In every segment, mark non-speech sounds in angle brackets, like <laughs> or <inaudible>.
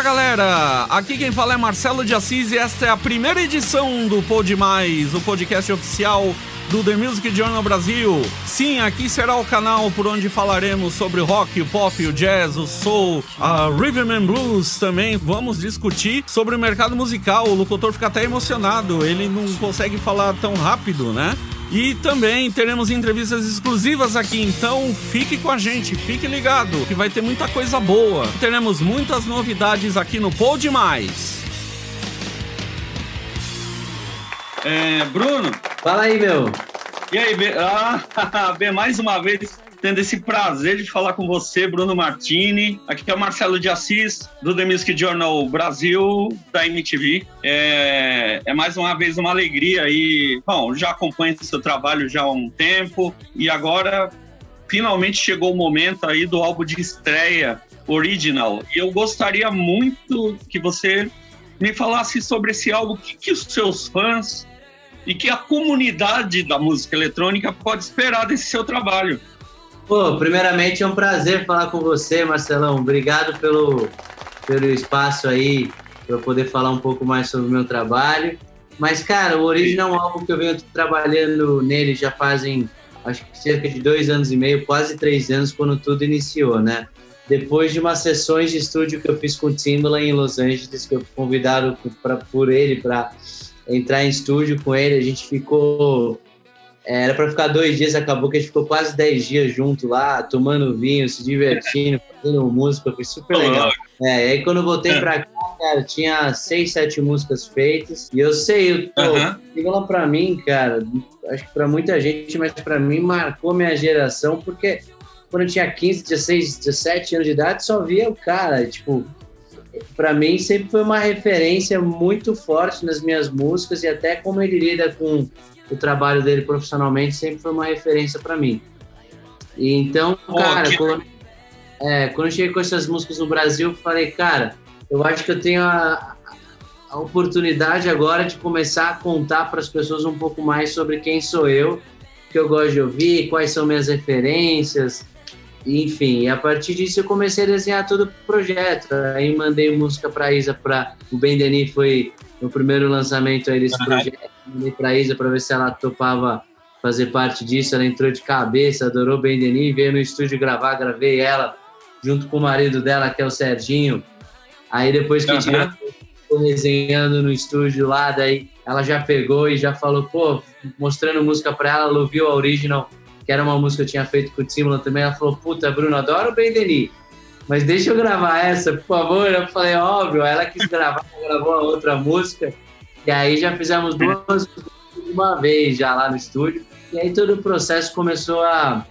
Fala galera, aqui quem fala é Marcelo de Assis e esta é a primeira edição do Pod Mais, o podcast oficial do The Music Journal Brasil. Sim, aqui será o canal por onde falaremos sobre o rock, o pop, o jazz, o soul, a rhythm and blues também. Vamos discutir sobre o mercado musical. O locutor fica até emocionado, ele não consegue falar tão rápido, né? E também teremos entrevistas exclusivas aqui, então fique com a gente, fique ligado, que vai ter muita coisa boa. Teremos muitas novidades aqui no Pod Mais. É, Bruno. Fala aí, meu. E aí, B? Ah, <laughs> B, mais uma vez tendo esse prazer de falar com você, Bruno Martini. Aqui é o Marcelo de Assis, do The Music Journal Brasil, da MTV. É, é mais uma vez uma alegria e, bom, já acompanho seu trabalho já há um tempo e agora finalmente chegou o momento aí do álbum de estreia original. E eu gostaria muito que você me falasse sobre esse álbum, o que, que os seus fãs e que a comunidade da música eletrônica pode esperar desse seu trabalho. Pô, primeiramente é um prazer falar com você, Marcelão. Obrigado pelo, pelo espaço aí para eu poder falar um pouco mais sobre o meu trabalho. Mas, cara, o Original é um álbum que eu venho trabalhando nele já fazem, acho que cerca de dois anos e meio, quase três anos, quando tudo iniciou, né? Depois de umas sessões de estúdio que eu fiz com o Timbaland em Los Angeles, que eu fui convidado pra, por ele para entrar em estúdio com ele, a gente ficou era para ficar dois dias, acabou que a gente ficou quase dez dias junto lá, tomando vinho, se divertindo, <laughs> fazendo música, foi super legal. É, e aí quando eu voltei é. pra cá, cara, tinha seis, sete músicas feitas, e eu sei, pô, uhum. lá pra mim, cara, acho que pra muita gente, mas pra mim marcou minha geração, porque quando eu tinha 15, 16, 17 anos de idade, só via o cara, tipo, para mim sempre foi uma referência muito forte nas minhas músicas e até como ele lida com o trabalho dele profissionalmente sempre foi uma referência para mim. E então, cara, que... quando, é, quando eu cheguei com essas músicas no Brasil, eu falei, cara, eu acho que eu tenho a, a oportunidade agora de começar a contar para as pessoas um pouco mais sobre quem sou eu, que eu gosto de ouvir, quais são minhas referências, enfim, a partir disso eu comecei a desenhar todo o projeto. Aí mandei música para Isa, para o Ben Denis foi o primeiro lançamento aí desse uhum. projeto mandei para Isa para ver se ela topava fazer parte disso. Ela entrou de cabeça, adorou bem Denis, veio no estúdio gravar, gravei ela junto com o marido dela, que é o Serginho. Aí depois que a gente uhum. resenhando no estúdio lá, daí ela já pegou e já falou, pô, mostrando música para ela, ela ouviu a Original, que era uma música que eu tinha feito com o Timon também. Ela falou, puta, Bruno, adoro o Ben Denis, mas deixa eu gravar essa, por favor. Eu falei, óbvio, ela quis gravar, gravou a outra música. E aí já fizemos duas uma vez já lá no estúdio. E aí todo o processo começou a,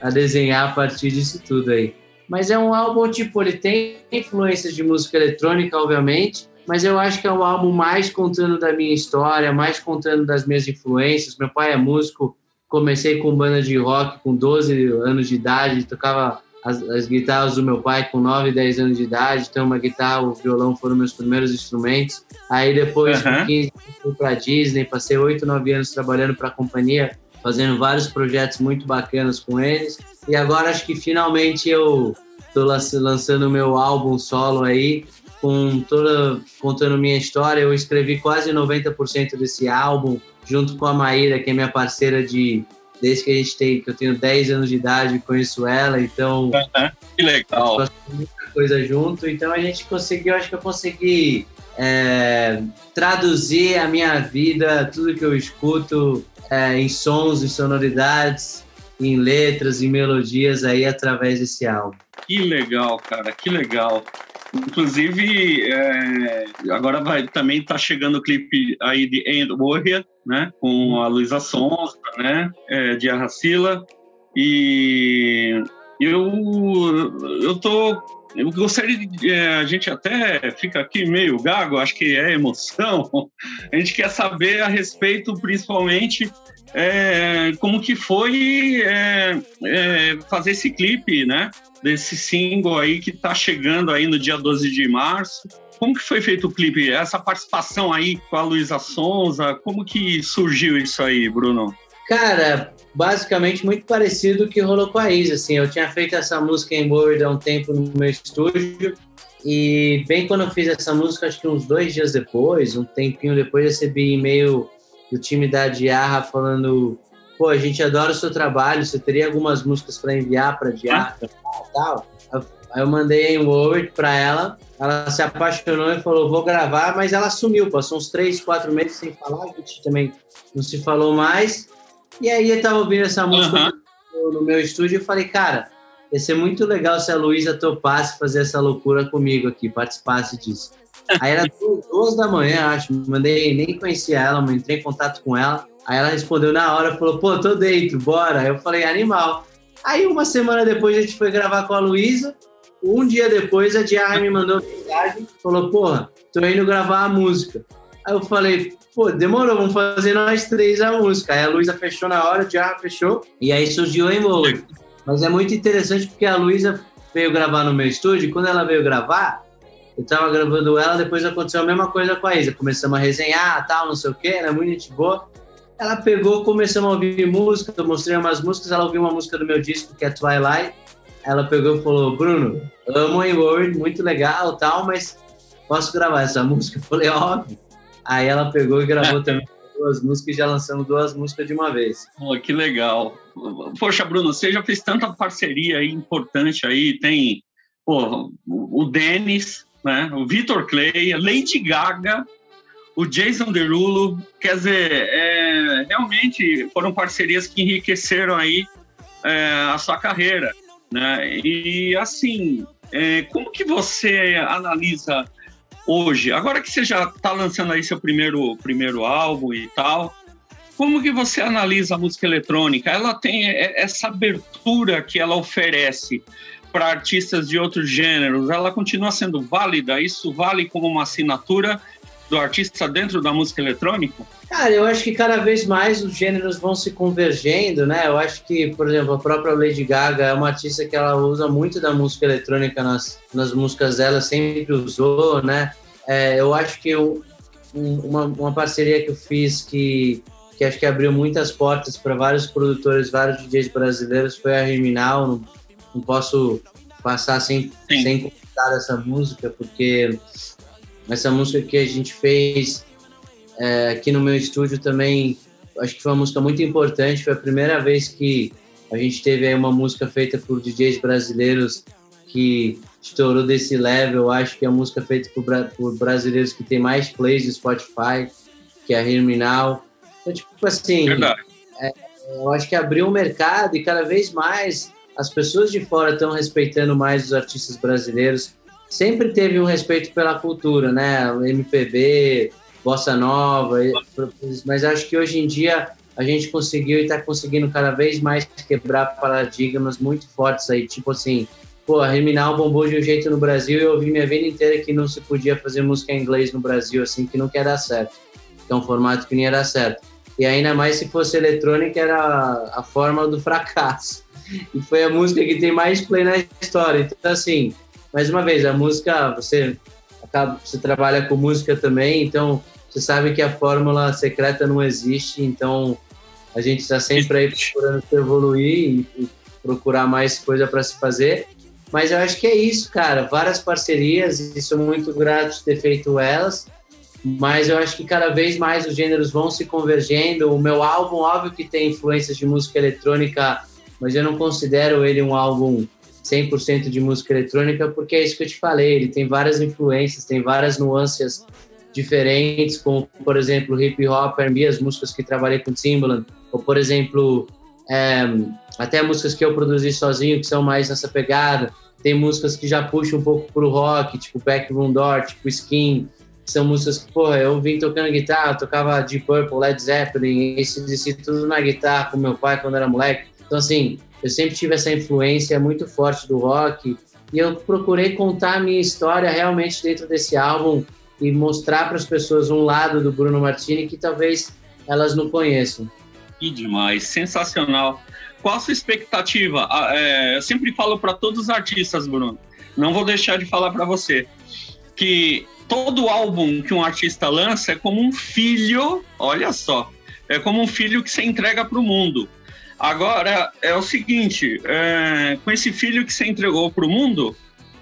a desenhar a partir disso tudo aí. Mas é um álbum, tipo, ele tem influências de música eletrônica, obviamente, mas eu acho que é um álbum mais contando da minha história, mais contando das minhas influências. Meu pai é músico, comecei com banda de rock com 12 anos de idade, tocava as, as, guitarras do meu pai com 9, 10 anos de idade, então uma guitarra, o violão foram meus primeiros instrumentos. Aí depois, uhum. com 15, fui para Disney, passei 8, 9 anos trabalhando para a companhia, fazendo vários projetos muito bacanas com eles. E agora acho que finalmente eu estou lançando o meu álbum solo aí, com toda contando minha história. Eu escrevi quase 90% desse álbum junto com a Maíra, que é minha parceira de desde que a gente tem, que eu tenho 10 anos de idade, conheço ela, então. Uhum, que legal. muita coisa junto, então a gente conseguiu, acho que eu consegui é, traduzir a minha vida, tudo que eu escuto é, em sons, em sonoridades, em letras, em melodias aí através desse álbum. Que legal, cara, que legal. Inclusive, é, agora vai também tá chegando o clipe aí de End Warrior, né? Com a Luísa Sonza, né? É, de Arracila. E eu, eu tô eu gostaria de. É, a gente até fica aqui meio gago, acho que é emoção. <laughs> A gente quer saber a respeito, principalmente, é, como que foi é, é fazer esse clipe, né? desse single aí que tá chegando aí no dia 12 de março. Como que foi feito o clipe? Essa participação aí com a Luísa Sonza, como que surgiu isso aí, Bruno? Cara, basicamente muito parecido o que rolou com a Isa, assim, eu tinha feito essa música em Word há um tempo no meu estúdio, E bem quando eu fiz essa música, acho que uns dois dias depois, um tempinho depois, recebi e-mail do time da Diarra falando: pô, a gente adora o seu trabalho, você teria algumas músicas para enviar para a Diarra e tal? Aí eu mandei um Word para ela, ela se apaixonou e falou: vou gravar, mas ela sumiu, passou uns três, quatro meses sem falar, a gente também não se falou mais. E aí eu tava ouvindo essa música uhum. no meu estúdio e falei, cara, ia ser muito legal se a Luísa topasse fazer essa loucura comigo aqui, participasse disso. Aí era duas da manhã, acho, mandei, nem conhecia ela, mas entrei em contato com ela. Aí ela respondeu na hora, falou, pô, tô dentro, bora. Aí eu falei, animal. Aí uma semana depois a gente foi gravar com a Luísa. Um dia depois a Diarra me mandou mensagem, falou, porra, tô indo gravar a música. Aí eu falei, pô, demorou, vamos fazer nós três a música. Aí a Luísa fechou na hora, o Diarra fechou, e aí surgiu o Envolve. Mas é muito interessante porque a Luísa veio gravar no meu estúdio, e quando ela veio gravar, eu tava gravando ela, depois aconteceu a mesma coisa com a Isa. Começamos a resenhar, tal, não sei o quê, era muito gente boa. Ela pegou, começamos a ouvir música, eu mostrei umas músicas, ela ouviu uma música do meu disco, que é Twilight. Ela pegou e falou, Bruno, amo a Word, muito legal, tal, mas posso gravar essa música? Eu falei, óbvio. Aí ela pegou e gravou <laughs> também duas músicas e já lançamos duas músicas de uma vez. Oh, que legal. Poxa, Bruno, você já fez tanta parceria aí importante aí, tem pô, o Denis, né, o Vitor Clay, a Lady Gaga, o Jason Derulo, quer dizer, é, realmente foram parcerias que enriqueceram aí é, a sua carreira, né? E assim, é, como que você analisa hoje? Agora que você já está lançando aí seu primeiro, primeiro álbum e tal, como que você analisa a música eletrônica? Ela tem essa abertura que ela oferece para artistas de outros gêneros, ela continua sendo válida? Isso vale como uma assinatura do artista dentro da música eletrônica? Cara, eu acho que cada vez mais os gêneros vão se convergendo, né? Eu acho que, por exemplo, a própria Lady Gaga é uma artista que ela usa muito da música eletrônica nas, nas músicas dela, sempre usou, né? É, eu acho que eu, um, uma, uma parceria que eu fiz que, que acho que abriu muitas portas para vários produtores, vários DJs brasileiros foi a Riminal. Não posso passar sem, sem comentar essa música, porque essa música que a gente fez é, aqui no meu estúdio também, acho que foi uma música muito importante. Foi a primeira vez que a gente teve aí uma música feita por DJs brasileiros que estourou desse level. Acho que é a música feita por, por brasileiros que tem mais plays do Spotify, que é a Herminal. Então, tipo assim, é, eu acho que abriu o um mercado e cada vez mais as pessoas de fora estão respeitando mais os artistas brasileiros sempre teve um respeito pela cultura, né? MPB, bossa nova, mas acho que hoje em dia a gente conseguiu e está conseguindo cada vez mais quebrar paradigmas muito fortes aí, tipo assim, pô, a Riminal bombou de um jeito no Brasil e eu ouvi minha vida inteira que não se podia fazer música em inglês no Brasil, assim, que não quer dar certo, um formato que nem ia dar certo. E ainda mais se fosse eletrônica, era a forma do fracasso. E foi a música que tem mais play na história. Então, assim, mais uma vez, a música, você acaba, você trabalha com música também, então você sabe que a fórmula secreta não existe, então a gente está sempre aí procurando evoluir e, e procurar mais coisa para se fazer. Mas eu acho que é isso, cara. Várias parcerias e sou muito grato de ter feito elas. Mas eu acho que cada vez mais os gêneros vão se convergendo. O meu álbum, óbvio que tem influências de música eletrônica, mas eu não considero ele um álbum 100% de música eletrônica, porque é isso que eu te falei, ele tem várias influências, tem várias nuances diferentes, como, por exemplo, hip hop, R&B, as músicas que trabalhei com Timbaland, ou, por exemplo, é, até músicas que eu produzi sozinho, que são mais nessa pegada, tem músicas que já puxam um pouco pro rock, tipo Backroom Door, tipo Skin, que são músicas que, porra, eu vim tocando guitarra, tocava Deep Purple, Led Zeppelin, esse, tudo na guitarra com meu pai quando era moleque, então assim, eu sempre tive essa influência muito forte do rock e eu procurei contar a minha história realmente dentro desse álbum e mostrar para as pessoas um lado do Bruno Martini que talvez elas não conheçam. Que demais, sensacional. Qual a sua expectativa? Ah, é, eu sempre falo para todos os artistas, Bruno, não vou deixar de falar para você, que todo álbum que um artista lança é como um filho, olha só, é como um filho que você entrega para o mundo. Agora, é o seguinte: é, com esse filho que você entregou para o mundo,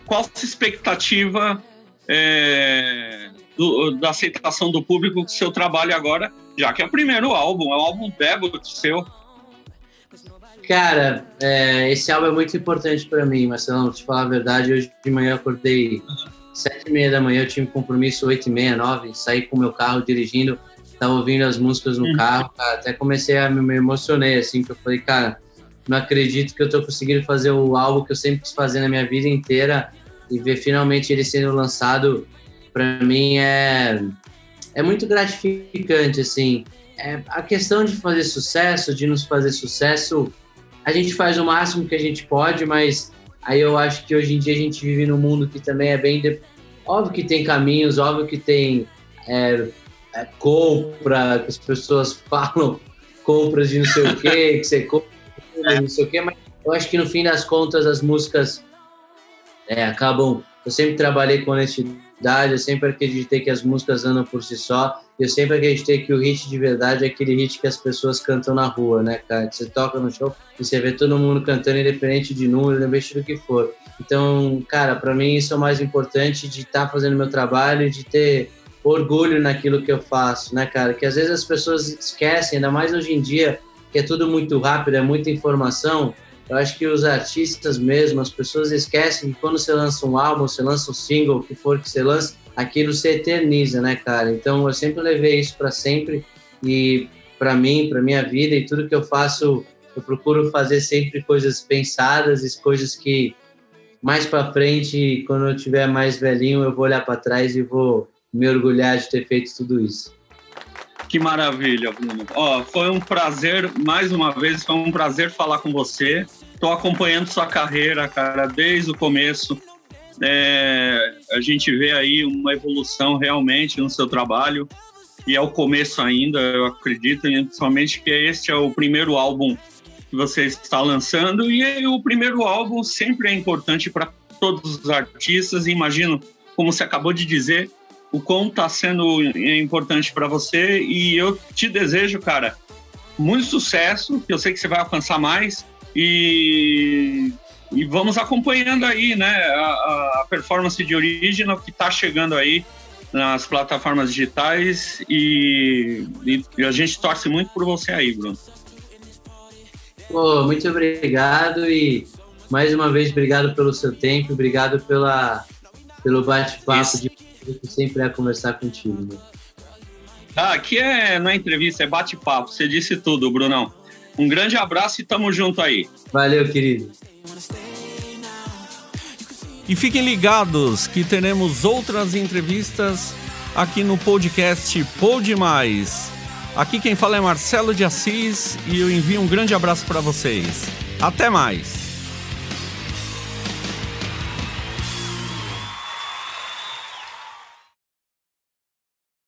qual a expectativa é, do, da aceitação do público com o seu trabalho agora, já que é o primeiro álbum, é um álbum debut seu. Cara, é, esse álbum é muito importante para mim, Marcelão. Te falar a verdade, hoje de manhã eu acordei sete e meia da manhã, eu tinha um compromisso oito e meia, nove, saí com o meu carro dirigindo, tava ouvindo as músicas no uhum. carro, cara, até comecei a me, me emocionei, assim, que eu falei, cara, não acredito que eu tô conseguindo fazer o álbum que eu sempre quis fazer na minha vida inteira e ver finalmente ele sendo lançado, para mim é é muito gratificante, assim. É, a questão de fazer sucesso, de nos fazer sucesso, a gente faz o máximo que a gente pode, mas aí eu acho que hoje em dia a gente vive num mundo que também é bem. De... Óbvio que tem caminhos, óbvio que tem é, é, compra, que as pessoas <laughs> falam compras de não sei o quê, que você compra não sei o quê, mas eu acho que no fim das contas as músicas é, acabam. Eu sempre trabalhei com honestidade, eu sempre acreditei que as músicas andam por si só, eu sempre acreditei que o hit de verdade é aquele hit que as pessoas cantam na rua, né, cara? Que você toca no show e você vê todo mundo cantando, independente de número, independente do que for. Então, cara, para mim isso é o mais importante de estar tá fazendo meu trabalho, de ter orgulho naquilo que eu faço, né, cara? Que às vezes as pessoas esquecem, ainda mais hoje em dia, que é tudo muito rápido, é muita informação. Eu acho que os artistas mesmo, as pessoas esquecem que quando você lança um álbum, você lança um single, o que for que você lança, aquilo se eterniza, né, cara? Então eu sempre levei isso para sempre e para mim, para minha vida e tudo que eu faço, eu procuro fazer sempre coisas pensadas coisas que mais para frente, quando eu tiver mais velhinho, eu vou olhar para trás e vou me orgulhar de ter feito tudo isso. Que maravilha, Bruno. Ó, foi um prazer, mais uma vez, foi um prazer falar com você. Estou acompanhando sua carreira, cara, desde o começo. É, a gente vê aí uma evolução realmente no seu trabalho e é o começo ainda, eu acredito, principalmente que este é o primeiro álbum que você está lançando e o primeiro álbum sempre é importante para todos os artistas. Imagino, como você acabou de dizer, o quão está sendo importante para você. E eu te desejo, cara, muito sucesso, que eu sei que você vai alcançar mais. E, e vamos acompanhando aí, né, a, a performance de Original que está chegando aí nas plataformas digitais. E, e, a gente torce muito por você aí, Bruno. Muito obrigado e mais uma vez obrigado pelo seu tempo, obrigado pela, pelo bate-papo de sempre é conversar contigo. Né? Ah, aqui é, não é entrevista, é bate-papo. Você disse tudo, Brunão. Um grande abraço e tamo junto aí. Valeu, querido. E fiquem ligados que teremos outras entrevistas aqui no podcast Pod Mais. Aqui quem fala é Marcelo de Assis e eu envio um grande abraço para vocês. Até mais.